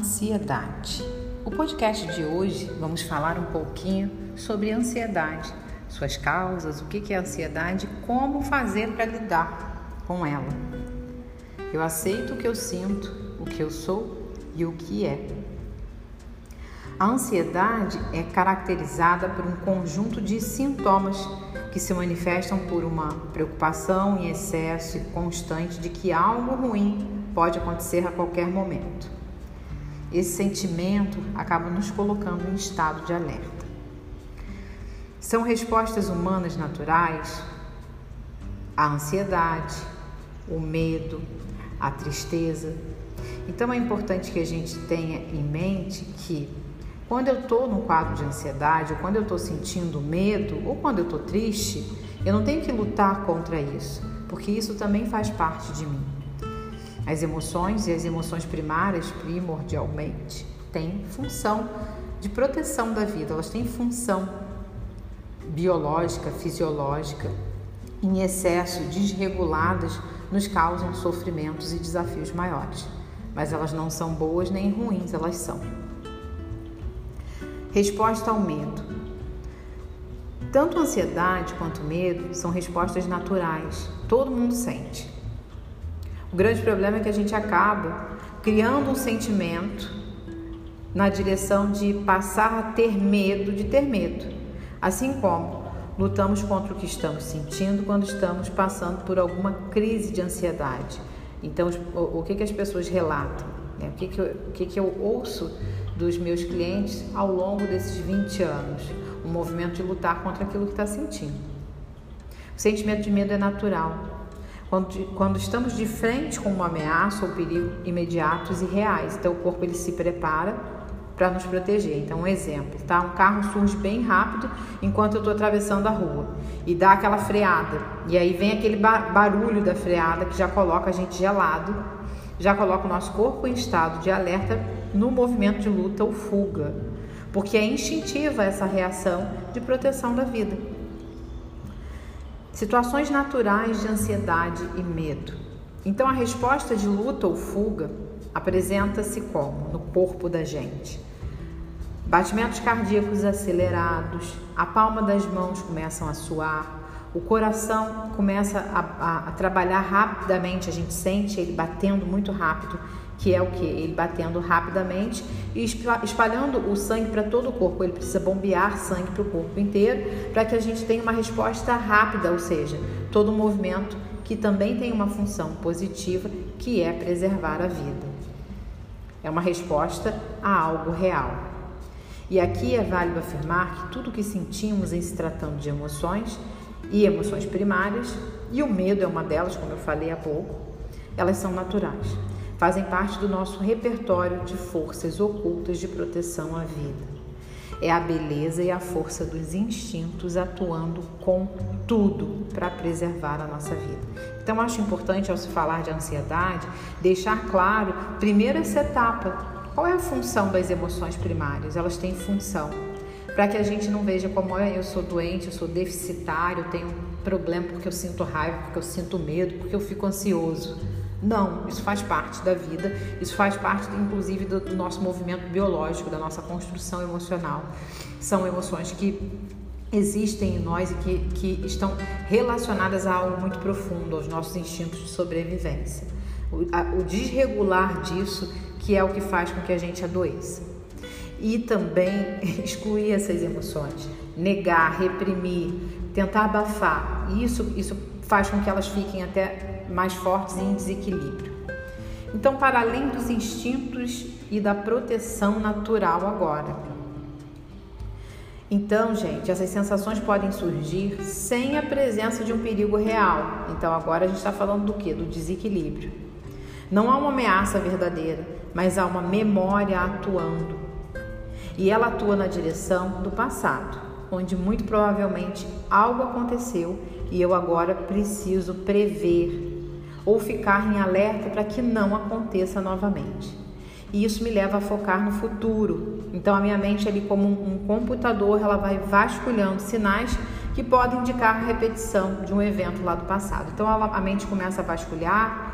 ansiedade. O podcast de hoje vamos falar um pouquinho sobre ansiedade, suas causas, o que é ansiedade e como fazer para lidar com ela. Eu aceito o que eu sinto, o que eu sou e o que é. A ansiedade é caracterizada por um conjunto de sintomas que se manifestam por uma preocupação em excesso e constante de que algo ruim pode acontecer a qualquer momento. Esse sentimento acaba nos colocando em estado de alerta. São respostas humanas naturais à ansiedade, o medo, a tristeza. Então é importante que a gente tenha em mente que quando eu estou no quadro de ansiedade, ou quando eu estou sentindo medo, ou quando eu estou triste, eu não tenho que lutar contra isso, porque isso também faz parte de mim. As emoções e as emoções primárias, primordialmente, têm função de proteção da vida, elas têm função biológica, fisiológica. Em excesso, desreguladas, nos causam sofrimentos e desafios maiores. Mas elas não são boas nem ruins, elas são. Resposta ao medo. Tanto ansiedade quanto medo são respostas naturais, todo mundo sente. O grande problema é que a gente acaba criando um sentimento na direção de passar a ter medo de ter medo. Assim como lutamos contra o que estamos sentindo quando estamos passando por alguma crise de ansiedade. Então, o, que, que as pessoas relatam? Né? O, que, que, eu, o que, que eu ouço dos meus clientes ao longo desses 20 anos? Um movimento de lutar contra aquilo que está sentindo. O sentimento de medo é natural. Quando, quando estamos de frente com uma ameaça ou perigo imediatos e reais, então o corpo ele se prepara para nos proteger. Então, um exemplo, tá? Um carro surge bem rápido enquanto eu estou atravessando a rua e dá aquela freada. E aí vem aquele barulho da freada que já coloca a gente gelado, já coloca o nosso corpo em estado de alerta no movimento de luta ou fuga, porque é instintiva essa reação de proteção da vida. Situações naturais de ansiedade e medo. Então, a resposta de luta ou fuga apresenta-se como? No corpo da gente. Batimentos cardíacos acelerados, a palma das mãos começam a suar, o coração começa a, a, a trabalhar rapidamente, a gente sente ele batendo muito rápido que é o que? Ele batendo rapidamente e espalhando o sangue para todo o corpo. Ele precisa bombear sangue para o corpo inteiro para que a gente tenha uma resposta rápida, ou seja, todo o movimento que também tem uma função positiva que é preservar a vida. É uma resposta a algo real. E aqui é válido afirmar que tudo que sentimos em se tratando de emoções e emoções primárias, e o medo é uma delas, como eu falei há pouco, elas são naturais fazem parte do nosso repertório de forças ocultas de proteção à vida. É a beleza e a força dos instintos atuando com tudo para preservar a nossa vida. Então, acho importante, ao se falar de ansiedade, deixar claro, primeiro, essa etapa. Qual é a função das emoções primárias? Elas têm função para que a gente não veja como eu sou doente, eu sou deficitário, eu tenho um problema porque eu sinto raiva, porque eu sinto medo, porque eu fico ansioso. Não, isso faz parte da vida, isso faz parte, inclusive, do, do nosso movimento biológico, da nossa construção emocional. São emoções que existem em nós e que, que estão relacionadas a algo muito profundo, aos nossos instintos de sobrevivência. O, a, o desregular disso que é o que faz com que a gente adoeça. E também excluir essas emoções, negar, reprimir, tentar abafar. Isso, isso faz com que elas fiquem até mais fortes em desequilíbrio. Então, para além dos instintos e da proteção natural agora. Então, gente, essas sensações podem surgir sem a presença de um perigo real. Então, agora a gente está falando do que? Do desequilíbrio. Não há uma ameaça verdadeira, mas há uma memória atuando. E ela atua na direção do passado, onde muito provavelmente algo aconteceu e eu agora preciso prever ou ficar em alerta para que não aconteça novamente. E isso me leva a focar no futuro. Então a minha mente ali como um, computador, ela vai vasculhando sinais que podem indicar a repetição de um evento lá do passado. Então a mente começa a vasculhar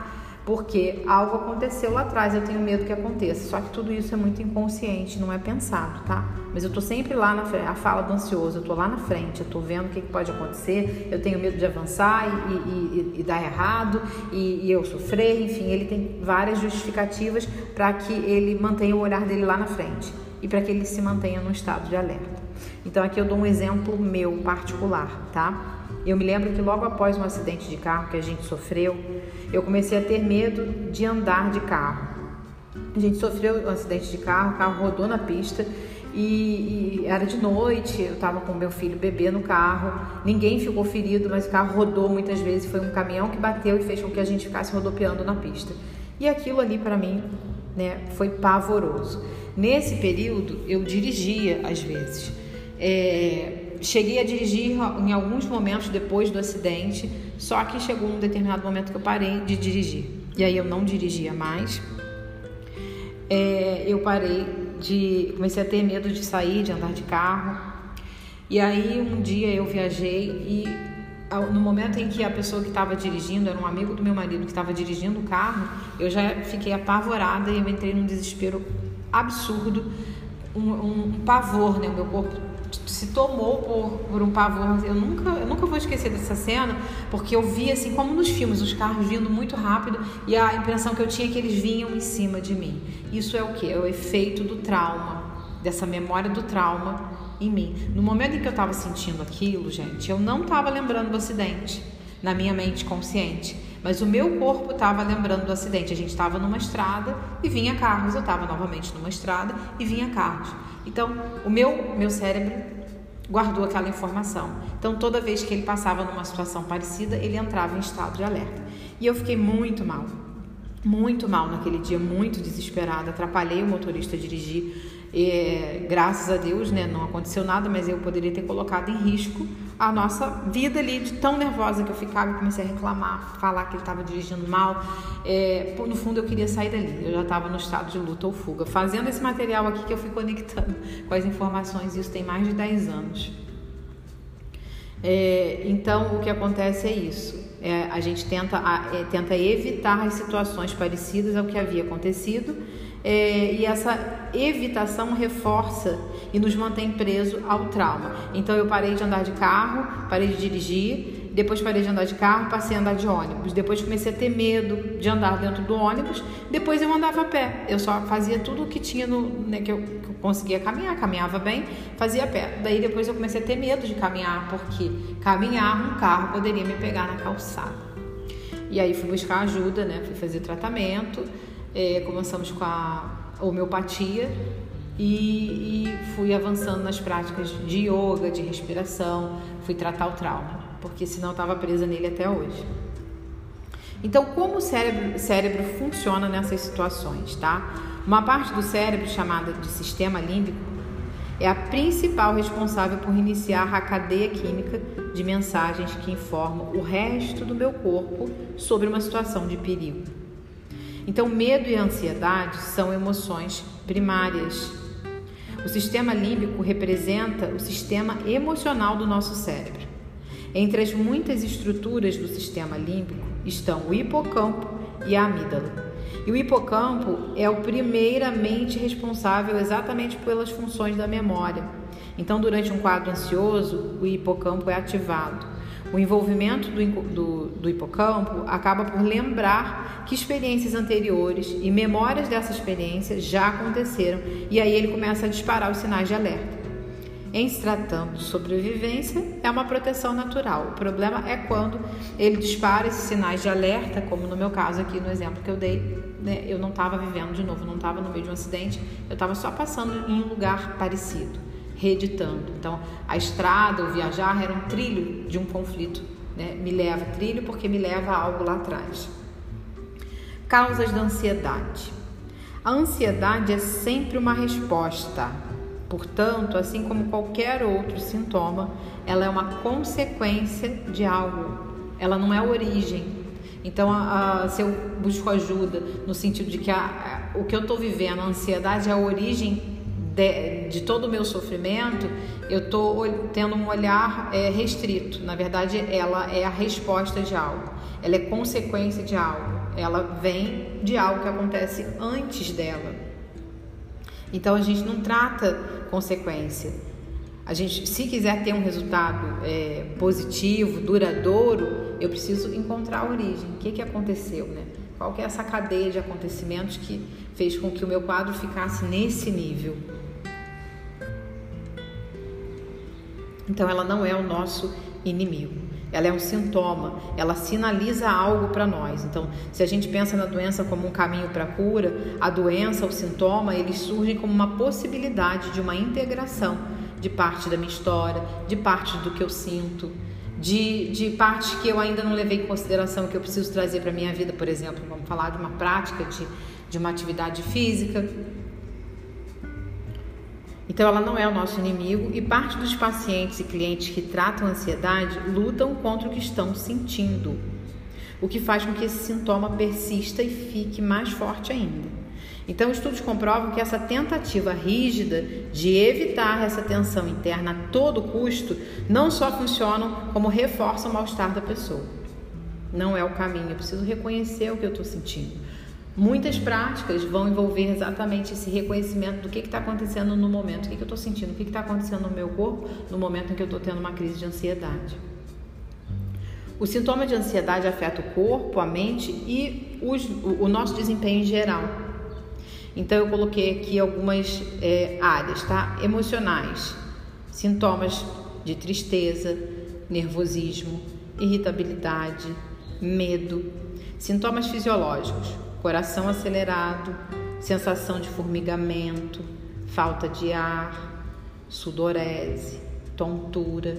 porque algo aconteceu lá atrás, eu tenho medo que aconteça. Só que tudo isso é muito inconsciente, não é pensado, tá? Mas eu tô sempre lá na frente, a fala do ansioso, eu tô lá na frente, eu tô vendo o que, pode acontecer, eu tenho medo de avançar e, e, e, e dar errado e, eu sofrer, enfim, ele tem várias justificativas para que ele mantenha o olhar dele lá na frente e para que ele se mantenha no estado de alerta. Então aqui eu dou um exemplo meu particular, tá? Eu me lembro que logo após um acidente de carro que a gente sofreu, eu comecei a ter medo de andar de carro. A gente sofreu um acidente de carro, o carro rodou na pista e, e era de noite, eu estava com meu filho bebê no carro, ninguém ficou ferido, mas o carro rodou muitas vezes, foi um caminhão que bateu e fez com que a gente ficasse rodopiando na pista. E aquilo ali para mim, né, foi pavoroso. Nesse período eu dirigia às vezes. É, cheguei a dirigir em alguns momentos depois do acidente, só que chegou um determinado momento que eu parei de dirigir. E aí eu não dirigia mais. É, eu parei de. comecei a ter medo de sair, de andar de carro. E aí um dia eu viajei e no momento em que a pessoa que estava dirigindo, era um amigo do meu marido que estava dirigindo o carro, eu já fiquei apavorada e eu entrei num desespero absurdo, um, um, pavor, né? O meu corpo se tomou por, por um pavor. Eu nunca, eu nunca vou esquecer dessa cena, porque eu vi assim, como nos filmes, os carros vindo muito rápido e a impressão que eu tinha é que eles vinham em cima de mim. Isso é o que? É o efeito do trauma, dessa memória do trauma em mim. No momento em que eu estava sentindo aquilo, gente, eu não estava lembrando do acidente na minha mente consciente. Mas o meu corpo estava lembrando do acidente. A gente estava numa estrada e vinha carros. Eu estava novamente numa estrada e vinha carros. Então, o meu, meu cérebro guardou aquela informação. Então, toda vez que ele passava numa situação parecida, ele entrava em estado de alerta. E eu fiquei muito mal, muito mal naquele dia, muito desesperada. Atrapalhei o motorista a dirigir. Graças a Deus, né, não aconteceu nada, mas eu poderia ter colocado em risco a nossa vida ali, de tão nervosa que eu ficava, comecei a reclamar, falar que ele estava dirigindo mal. É, no fundo, eu queria sair dali, eu já estava no estado de luta ou fuga. Fazendo esse material aqui que eu fui conectando com as informações, isso tem mais de 10 anos. É, então, o que acontece é isso. É, a gente tenta, é, tenta evitar as situações parecidas ao que havia acontecido é, e essa evitação reforça e nos mantém preso ao trauma. Então eu parei de andar de carro, parei de dirigir, depois parei de andar de carro, passei a andar de ônibus. Depois comecei a ter medo de andar dentro do ônibus. Depois eu andava a pé. Eu só fazia tudo o que tinha no, né, que, eu, que eu conseguia caminhar, caminhava bem, fazia a pé. Daí depois eu comecei a ter medo de caminhar, porque caminhar um carro poderia me pegar na calçada. E aí fui buscar ajuda, né? Fui fazer tratamento. É, começamos com a homeopatia e, e, fui avançando nas práticas de yoga, de respiração, fui tratar o trauma, porque senão estava presa nele até hoje. Então, como o cérebro, cérebro funciona nessas situações, tá? Uma parte do cérebro chamada de sistema límbico é a principal responsável por iniciar a cadeia química de mensagens que informam o resto do meu corpo sobre uma situação de perigo. Então, medo e ansiedade são emoções primárias. O sistema límbico representa o sistema emocional do nosso cérebro. Entre as muitas estruturas do sistema límbico estão o hipocampo e a amígdala. E o hipocampo é o primeiramente responsável exatamente pelas funções da memória. Então, durante um quadro ansioso, o hipocampo é ativado. O envolvimento do, do, do, hipocampo acaba por lembrar que experiências anteriores e memórias dessa experiência já aconteceram e aí ele começa a disparar os sinais de alerta. Em se tratando de sobrevivência, é uma proteção natural. O problema é quando ele dispara esses sinais de alerta, como no meu caso aqui no exemplo que eu dei, né? eu não estava vivendo de novo, não estava no meio de um acidente, eu estava só passando em um lugar parecido reeditando. Então, a estrada, o viajar era um trilho de um conflito. Né? Me leva trilho porque me leva a algo lá atrás. Causas da ansiedade. A ansiedade é sempre uma resposta. Portanto, assim como qualquer outro sintoma, ela é uma consequência de algo. Ela não é a origem. Então, a, a, se eu busco ajuda no sentido de que a, o que eu estou vivendo, a ansiedade, é a origem de, de todo o meu sofrimento, eu estou tendo um olhar é, restrito. Na verdade, ela é a resposta de algo, ela é consequência de algo, ela vem de algo que acontece antes dela. Então a gente não trata consequência. A gente, se quiser ter um resultado é, positivo, duradouro, eu preciso encontrar a origem. O que, que aconteceu, né? Qual que é essa cadeia de acontecimentos que fez com que o meu quadro ficasse nesse nível? Então ela não é o nosso inimigo. Ela é um sintoma, ela sinaliza algo para nós. Então, se a gente pensa na doença como um caminho para a cura, a doença, o sintoma, eles surgem como uma possibilidade de uma integração de parte da minha história, de parte do que eu sinto, de, de partes que eu ainda não levei em consideração que eu preciso trazer para a minha vida, por exemplo, vamos falar de uma prática de, de uma atividade física. Então, ela não é o nosso inimigo e parte dos pacientes e clientes que tratam ansiedade lutam contra o que estão sentindo, o que faz com que esse sintoma persista e fique mais forte ainda. Então, estudos comprovam que essa tentativa rígida de evitar essa tensão interna a todo custo não só funcionam, como reforçam o mal-estar da pessoa. Não é o caminho, eu preciso reconhecer o que eu estou sentindo. Muitas práticas vão envolver exatamente esse reconhecimento do que está acontecendo no momento, o que, que eu estou sentindo, o que está acontecendo no meu corpo no momento em que eu estou tendo uma crise de ansiedade. O sintoma de ansiedade afeta o corpo, a mente e os, o, nosso desempenho em geral. Então eu coloquei aqui algumas é, áreas, tá? Emocionais, sintomas de tristeza, nervosismo, irritabilidade, medo, sintomas fisiológicos, coração acelerado, sensação de formigamento, falta de ar, sudorese, tontura,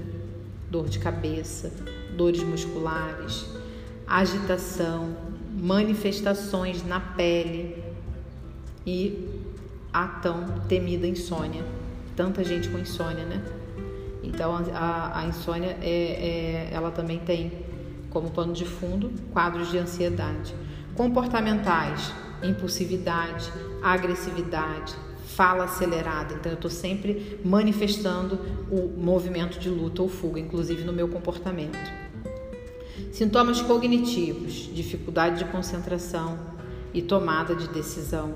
dor de cabeça, dores musculares, agitação, manifestações na pele e a tão temida insônia. Tanta gente com insônia, né? Então a, a insônia é, é, ela também tem como pano de fundo quadros de ansiedade. Comportamentais, impulsividade, agressividade, fala acelerada. Então, eu estou sempre manifestando o movimento de luta ou fuga, inclusive no meu comportamento. Sintomas cognitivos, dificuldade de concentração e tomada de decisão.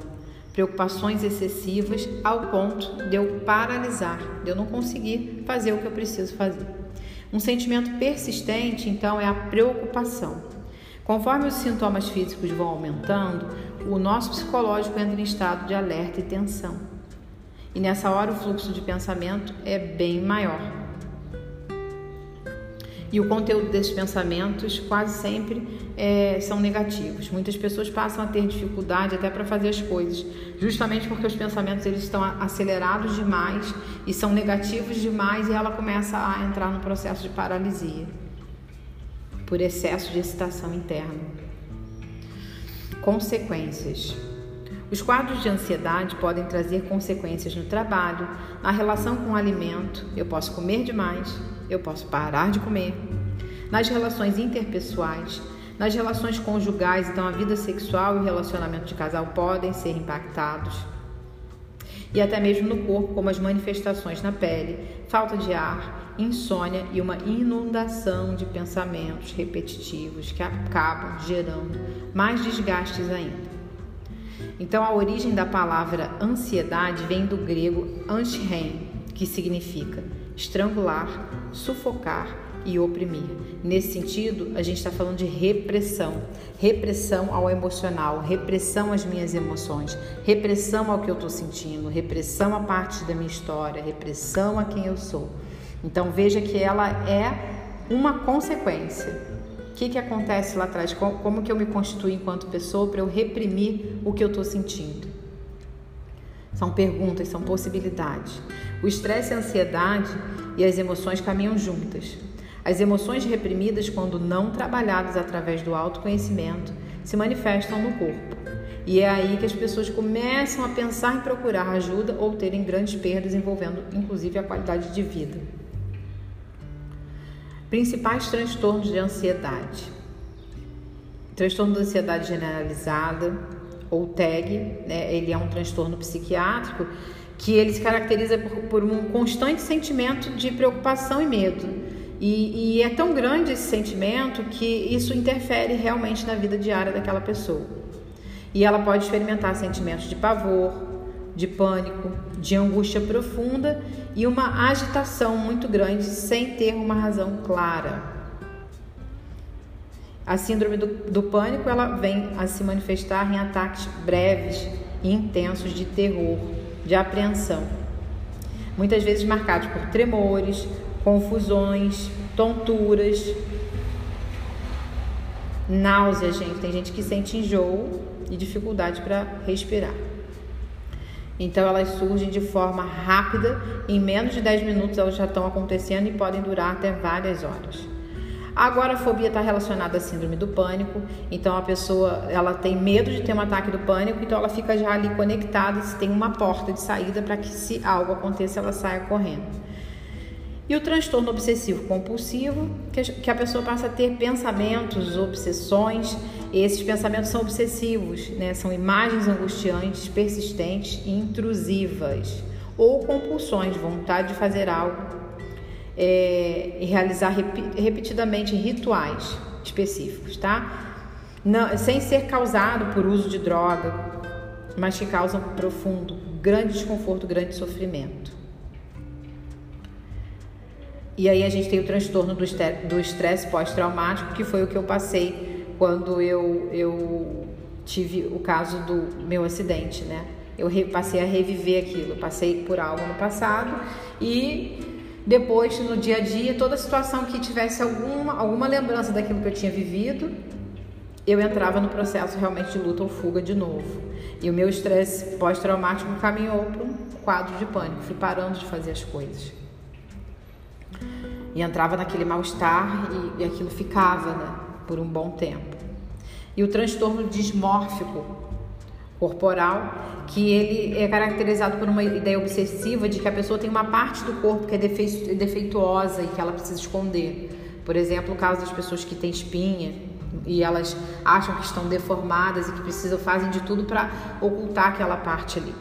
Preocupações excessivas ao ponto de eu paralisar, de eu não conseguir fazer o que eu preciso fazer. Um sentimento persistente, então, é a preocupação. Conforme os sintomas físicos vão aumentando, o nosso psicológico entra em estado de alerta e tensão. E nessa hora o fluxo de pensamento é bem maior. E o conteúdo desses pensamentos quase sempre é, são negativos. Muitas pessoas passam a ter dificuldade até para fazer as coisas, justamente porque os pensamentos eles estão acelerados demais e são negativos demais e ela começa a entrar no processo de paralisia por excesso de excitação interna. Consequências. Os quadros de ansiedade podem trazer consequências no trabalho, na relação com o alimento, eu posso comer demais, eu posso parar de comer, nas relações interpessoais, nas relações conjugais, então a vida sexual e o relacionamento de casal podem ser impactados. E até mesmo no corpo, como as manifestações na pele, falta de ar, insônia e uma inundação de pensamentos repetitivos que acabam gerando mais desgastes ainda. Então, a origem da palavra ansiedade vem do grego antihem, que significa estrangular, sufocar e oprimir. Nesse sentido, a gente está falando de repressão, repressão ao emocional, repressão às minhas emoções, repressão ao que eu estou sentindo, repressão a parte da minha história, repressão a quem eu sou. Então veja que ela é uma consequência. O que, que acontece lá atrás? Como, como que eu me constituo enquanto pessoa para eu reprimir o que eu estou sentindo? São perguntas, são possibilidades. O estresse, a ansiedade e as emoções caminham juntas. As emoções reprimidas, quando não trabalhadas através do autoconhecimento, se manifestam no corpo. E é aí que as pessoas começam a pensar em procurar ajuda ou terem grandes perdas envolvendo inclusive a qualidade de vida. Principais transtornos de ansiedade: transtorno de ansiedade generalizada, ou TAG, né? ele é um transtorno psiquiátrico que ele se caracteriza por, por um constante sentimento de preocupação e medo. E, e é tão grande esse sentimento que isso interfere realmente na vida diária daquela pessoa. E ela pode experimentar sentimentos de pavor, de pânico, de angústia profunda e uma agitação muito grande sem ter uma razão clara. A síndrome do, do, pânico ela vem a se manifestar em ataques breves e intensos de terror, de apreensão, muitas vezes marcados por tremores, confusões, tonturas, náusea, gente. Tem gente que sente enjoo e dificuldade para respirar. Então elas surgem de forma rápida, em menos de 10 minutos elas já estão acontecendo e podem durar até várias horas. A agorafobia está relacionada à síndrome do pânico, então a pessoa ela tem medo de ter um ataque do pânico, então ela fica já ali conectada, se tem uma porta de saída para que se algo aconteça ela saia correndo. E o transtorno obsessivo compulsivo, que a pessoa passa a ter pensamentos, obsessões, esses pensamentos são obsessivos, né? são imagens angustiantes, persistentes e intrusivas, ou compulsões, vontade de fazer algo é, e realizar repetidamente rituais específicos, tá? Não, sem ser causado por uso de droga, mas que causam profundo, grande desconforto, grande sofrimento. E aí a gente tem o transtorno do estresse pós-traumático, que foi o que eu passei quando eu, eu tive o caso do meu acidente, né? Eu passei a reviver aquilo, passei por algo no passado e depois, no dia a dia, toda situação que tivesse alguma, alguma lembrança daquilo que eu tinha vivido, eu entrava no processo realmente de luta ou fuga de novo. E o meu estresse pós-traumático caminhou para um quadro de pânico. Fui parando de fazer as coisas. E entrava naquele mal-estar e, e aquilo ficava né, por um bom tempo. E o transtorno dismórfico corporal, que ele é caracterizado por uma ideia obsessiva de que a pessoa tem uma parte do corpo que é defeituosa e que ela precisa esconder. Por exemplo, o caso das pessoas que têm espinha e elas acham que estão deformadas e que precisam fazem de tudo para ocultar aquela parte ali.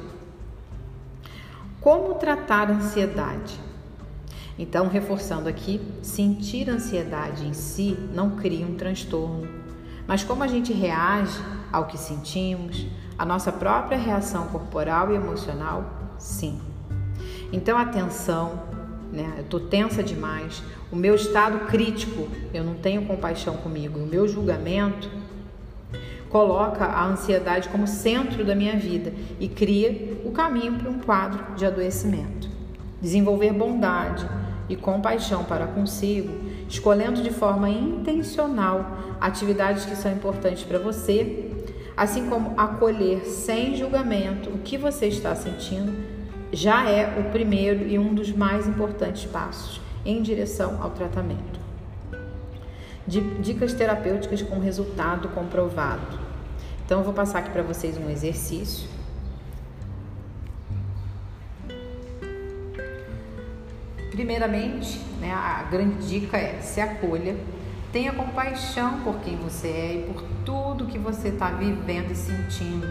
Como tratar a ansiedade? Então, reforçando aqui, sentir ansiedade em si não cria um transtorno, mas como a gente reage ao que sentimos, a nossa própria reação corporal e emocional, sim. Então a tensão, né? Eu tô tensa demais, o meu estado crítico, eu não tenho compaixão comigo, o meu julgamento coloca a ansiedade como centro da minha vida e cria o caminho para um quadro de adoecimento. Desenvolver bondade e compaixão para consigo, escolhendo de forma intencional atividades que são importantes para você assim como acolher sem julgamento o que você está sentindo, já é o primeiro e um dos mais importantes passos em direção ao tratamento. Dicas terapêuticas com resultado comprovado. Então, eu vou passar aqui para vocês um exercício. Primeiramente, né, a grande dica é se acolha Tenha compaixão por quem você é e por tudo que você está vivendo e sentindo.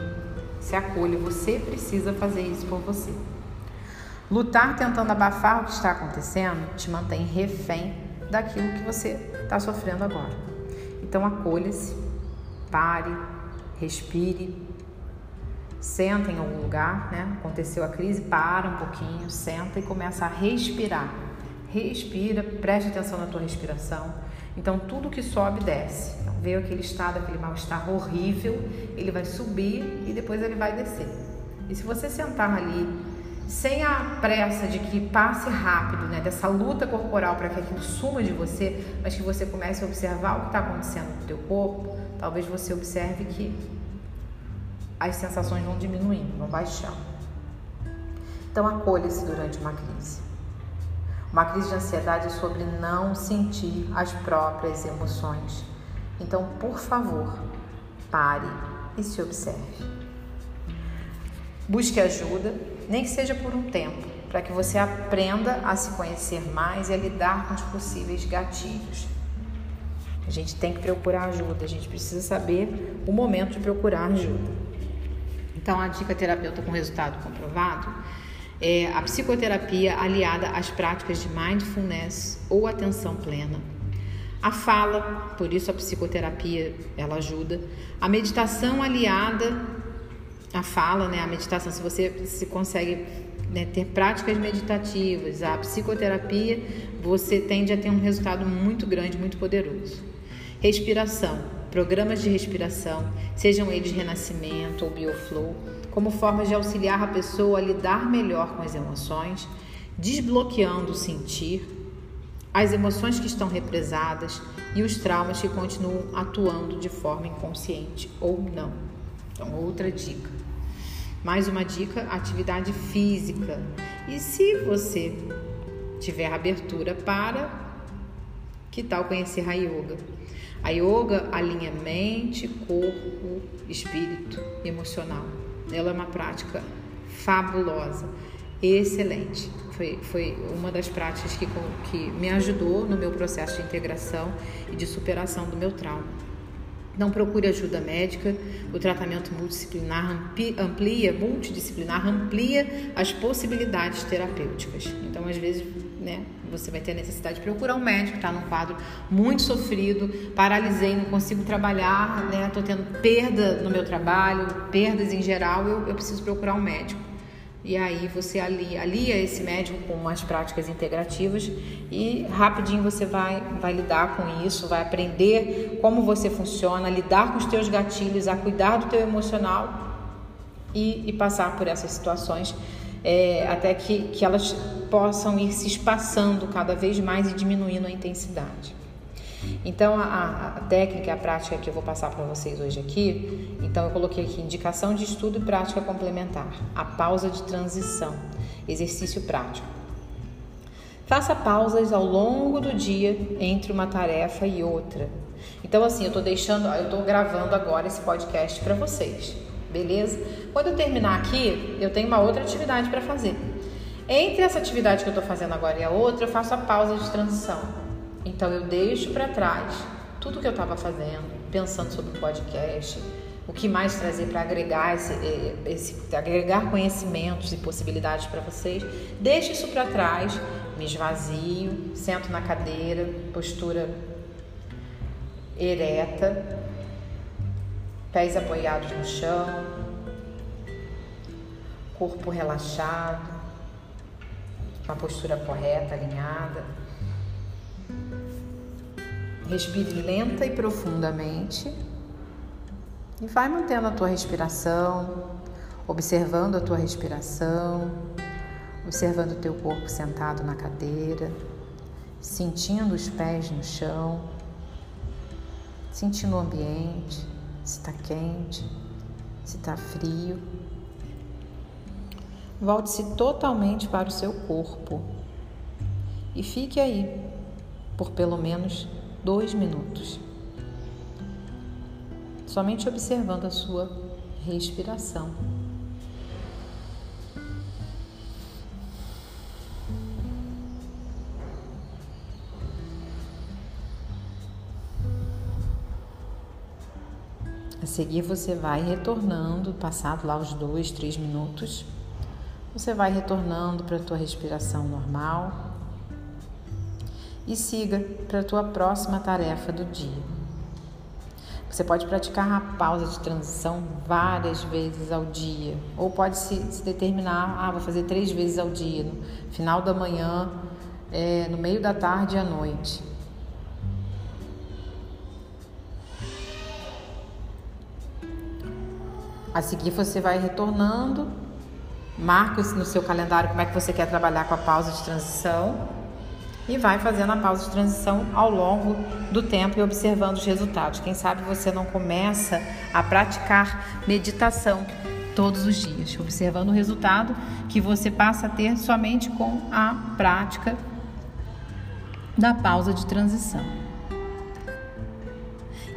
Se acolha, você precisa fazer isso por você. Lutar tentando abafar o que está acontecendo te mantém refém daquilo que você está sofrendo agora. Então acolha-se, pare, respire, senta em algum lugar, né? Aconteceu a crise, para um pouquinho, senta e começa a respirar. Respira, preste atenção na tua respiração então tudo que sobe desce. Então, veio aquele estado, aquele mal-estar horrível, ele vai subir e depois ele vai descer. E se você sentar ali sem a pressa de que passe rápido, né, dessa luta corporal para que aquilo suma de você, mas que você comece a observar o que está acontecendo no teu corpo, talvez você observe que as sensações vão diminuindo, vão baixando. Então acolha-se durante uma crise. Uma crise de ansiedade é sobre não sentir as próprias emoções. Então, por favor, pare e se observe. Busque ajuda, nem que seja por um tempo, para que você aprenda a se conhecer mais e a lidar com os possíveis gatilhos. A gente tem que procurar ajuda, a gente precisa saber o momento de procurar ajuda. Então, a dica terapeuta com resultado comprovado é a psicoterapia aliada às práticas de mindfulness ou atenção plena. A fala, por isso a psicoterapia ela ajuda. A meditação aliada à fala, né? A meditação, se você se consegue né, ter práticas meditativas, a psicoterapia, você tende a ter um resultado muito grande, muito poderoso. Respiração, programas de respiração, sejam eles renascimento ou bioflow, como formas de auxiliar a pessoa a lidar melhor com as emoções, desbloqueando o sentir, as emoções que estão represadas e os traumas que continuam atuando de forma inconsciente ou não. Então, outra dica. Mais uma dica: atividade física. E se você tiver abertura para, que tal conhecer a yoga? A yoga alinha mente, corpo, espírito emocional. Ela é uma prática fabulosa, excelente. Foi, foi uma das práticas que, que me ajudou no meu processo de integração e de superação do meu trauma. Não procure ajuda médica. O tratamento multidisciplinar amplia, multidisciplinar amplia as possibilidades terapêuticas. Então, às vezes, né, você vai ter a necessidade de procurar um médico, está num quadro muito sofrido, paralisei, não consigo trabalhar, né, estou tendo perda no meu trabalho, perdas em geral, eu, eu preciso procurar um médico. E aí você alia, alia esse médico com umas práticas integrativas e rapidinho você vai, vai lidar com isso, vai aprender como você funciona, lidar com os teus gatilhos, a cuidar do teu emocional e, e passar por essas situações é, até que, que elas possam ir se espaçando cada vez mais e diminuindo a intensidade. Então, a, a, técnica, a prática que eu vou passar para vocês hoje aqui, então eu coloquei aqui indicação de estudo e prática complementar, a pausa de transição, exercício prático. Faça pausas ao longo do dia entre uma tarefa e outra. Então, assim, eu estou deixando, eu estou gravando agora esse podcast para vocês, beleza? Quando eu terminar aqui, eu tenho uma outra atividade para fazer. Entre essa atividade que eu estou fazendo agora e a outra, eu faço a pausa de transição. Então eu deixo para trás tudo que eu estava fazendo, pensando sobre o podcast, o que mais trazer para agregar esse, eh, esse, agregar conhecimentos e possibilidades para vocês. Deixo isso para trás, me esvazio, sento na cadeira, postura ereta, pés apoiados no chão, corpo relaxado, uma postura correta, alinhada. Respire lenta e profundamente e vai mantendo a tua respiração, observando a tua respiração, observando o teu corpo sentado na cadeira, sentindo os pés no chão, sentindo o ambiente, se está quente, se está frio. Volte-se totalmente para o seu corpo e fique aí por pelo menos dois minutos. Somente observando a sua respiração. A seguir, você vai retornando, passado lá os dois, três minutos, você vai retornando para a tua respiração normal e siga para a tua próxima tarefa do dia. Você pode praticar a pausa de transição várias vezes ao dia, ou pode se, se determinar, ah, vou fazer três vezes ao dia, no final da manhã, é, no meio da tarde e à noite. A seguir você vai retornando, marca no seu calendário como é que você quer trabalhar com a pausa de transição e vai fazendo a pausa de transição ao longo do tempo e observando os resultados. Quem sabe você não começa a praticar meditação todos os dias, observando o resultado que você passa a ter somente com a prática da pausa de transição.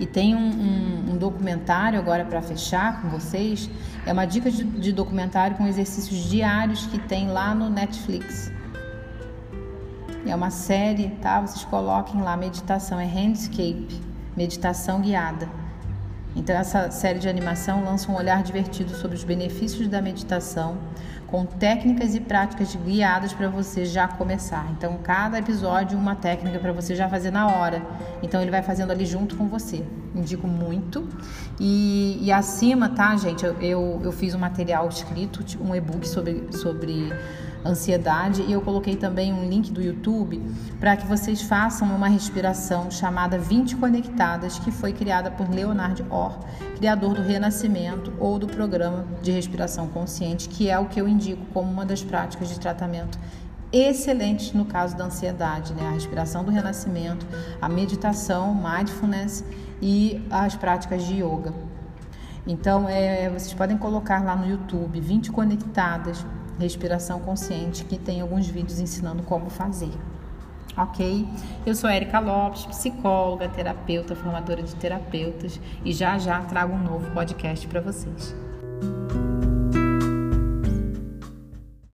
E tem um, um, um documentário agora para fechar com vocês. É uma dica de, de documentário com exercícios diários que tem lá no Netflix. É uma série, tá? Vocês coloquem lá meditação, é Handscape, meditação guiada. Então essa série de animação lança um olhar divertido sobre os benefícios da meditação, com técnicas e práticas guiadas para você já começar. Então, cada episódio uma técnica para você já fazer na hora. Então, ele vai fazendo ali junto com você. Indico muito. E, e acima, tá, gente? Eu, eu, eu fiz um material escrito, um e-book sobre, sobre ansiedade e eu coloquei também um link do YouTube para que vocês façam uma respiração chamada 20 Conectadas, que foi criada por Leonard Orr, criador do Renascimento ou do programa de respiração consciente, que é o que eu indico como uma das práticas de tratamento excelentes no caso da ansiedade, né? A respiração do renascimento, a meditação, mindfulness e as práticas de yoga. Então, é, vocês podem colocar lá no YouTube 20 conectadas respiração consciente, que tem alguns vídeos ensinando como fazer. Ok? Eu sou Erika Lopes, psicóloga, terapeuta, formadora de terapeutas e já já trago um novo podcast para vocês.